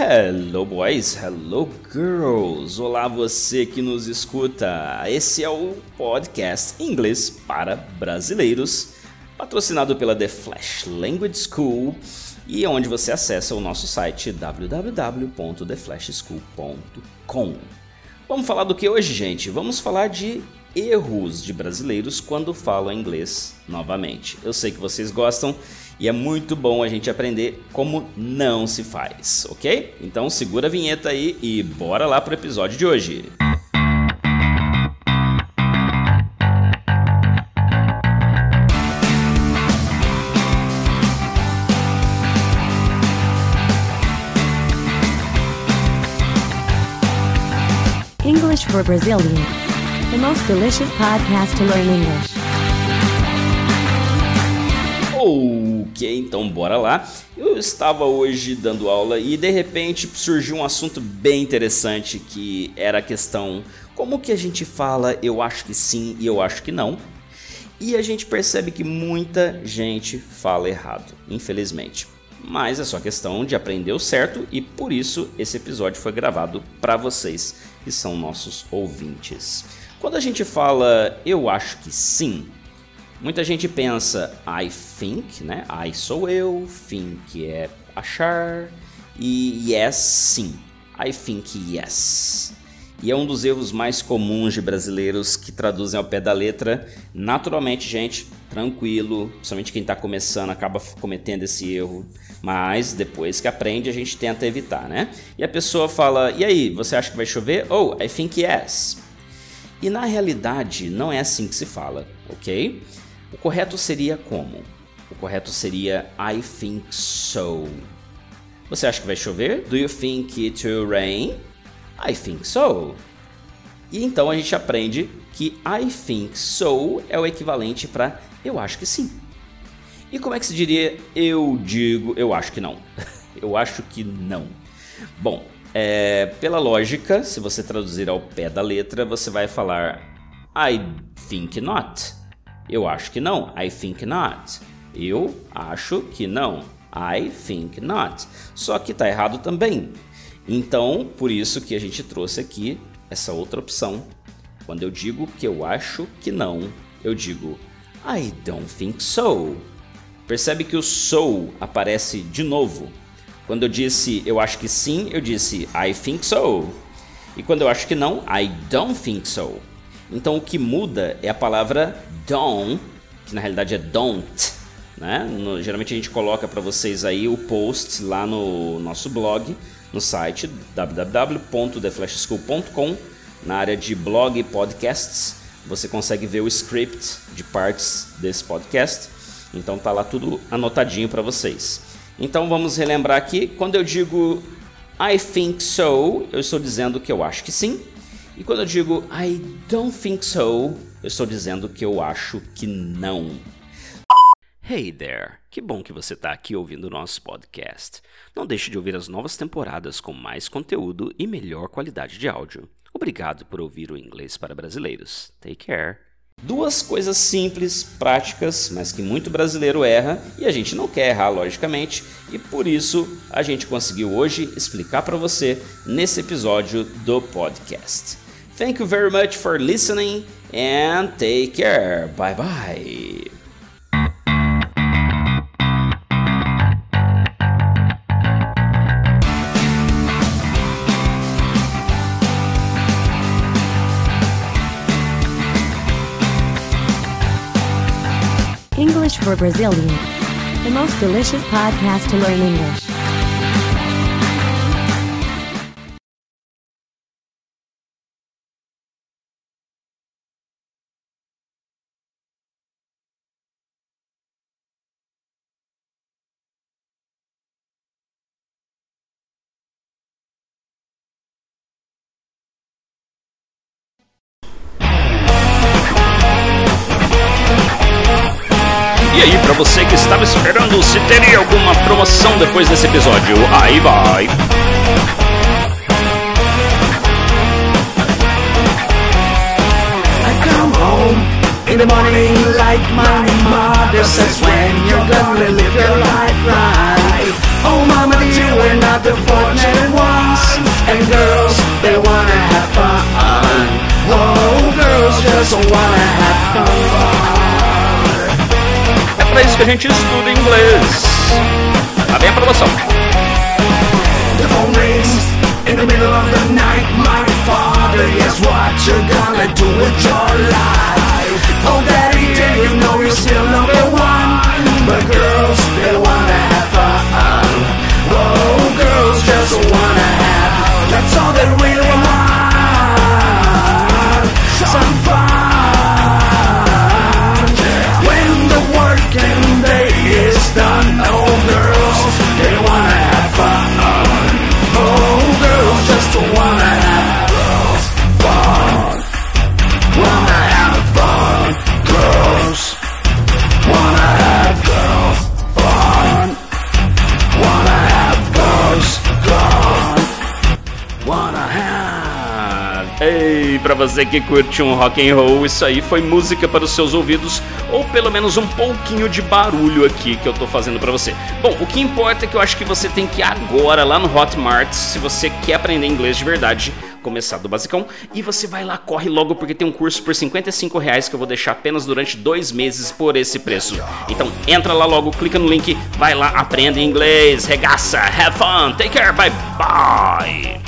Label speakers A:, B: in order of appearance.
A: Hello boys, hello girls. Olá você que nos escuta. Esse é o podcast Inglês para Brasileiros, patrocinado pela The Flash Language School e onde você acessa o nosso site www.theflashschool.com. Vamos falar do que hoje, gente? Vamos falar de erros de brasileiros quando falam inglês novamente. Eu sei que vocês gostam e é muito bom a gente aprender como não se faz, ok? Então segura a vinheta aí e bora lá pro episódio de hoje.
B: English for Brazilians. The most delicious podcast to learn English.
A: Ok, então bora lá. Eu estava hoje dando aula e de repente surgiu um assunto bem interessante que era a questão como que a gente fala eu acho que sim e eu acho que não. E a gente percebe que muita gente fala errado, infelizmente. Mas é só questão de aprender o certo e por isso esse episódio foi gravado para vocês que são nossos ouvintes. Quando a gente fala eu acho que sim, Muita gente pensa I think, né? I sou eu, think é achar e yes sim. I think yes. E é um dos erros mais comuns de brasileiros que traduzem ao pé da letra. Naturalmente, gente, tranquilo, principalmente quem está começando acaba cometendo esse erro, mas depois que aprende a gente tenta evitar, né? E a pessoa fala: "E aí, você acha que vai chover?" Oh, I think yes. E na realidade não é assim que se fala, ok? O correto seria como? O correto seria I think so. Você acha que vai chover? Do you think it will rain? I think so. E então a gente aprende que I think so é o equivalente para eu acho que sim. E como é que se diria eu digo eu acho que não? eu acho que não. Bom, é, pela lógica, se você traduzir ao pé da letra, você vai falar I think not. Eu acho que não. I think not. Eu acho que não. I think not. Só que está errado também. Então, por isso que a gente trouxe aqui essa outra opção. Quando eu digo que eu acho que não, eu digo I don't think so. Percebe que o so aparece de novo. Quando eu disse eu acho que sim, eu disse I think so. E quando eu acho que não, I don't think so. Então o que muda é a palavra don't, que na realidade é don't. Né? No, geralmente a gente coloca para vocês aí o post lá no nosso blog, no site www.theflashschool.com, na área de blog e podcasts. Você consegue ver o script de partes desse podcast. Então tá lá tudo anotadinho para vocês. Então vamos relembrar aqui, quando eu digo I think so, eu estou dizendo que eu acho que sim. E quando eu digo I don't think so, eu estou dizendo que eu acho que não. Hey there! Que bom que você está aqui ouvindo o nosso podcast. Não deixe de ouvir as novas temporadas com mais conteúdo e melhor qualidade de áudio. Obrigado por ouvir o Inglês para Brasileiros. Take care! Duas coisas simples, práticas, mas que muito brasileiro erra e a gente não quer errar, logicamente, e por isso a gente conseguiu hoje explicar para você nesse episódio do podcast. Thank you very much for listening and take care. Bye bye.
B: English for Brazilians. The most delicious podcast to learn English.
A: E aí, para você que estava esperando se teria alguma promoção depois desse episódio, aí vai.
C: In the morning like my mother says when you're gonna live your life
A: vez que a gente estuda inglês. Tá bem a promoção.
C: Yes, what you gonna do with your life? Girls
A: Ei, pra você que curte um rock and roll, isso aí foi música para os seus ouvidos, ou pelo menos um pouquinho de barulho aqui que eu tô fazendo pra você. Bom, o que importa é que eu acho que você tem que ir agora lá no Hotmart, se você quer aprender inglês de verdade, começar do basicão, e você vai lá, corre logo, porque tem um curso por 55 reais que eu vou deixar apenas durante dois meses por esse preço. Então entra lá logo, clica no link, vai lá, aprenda inglês, regaça, have fun, take care, bye bye!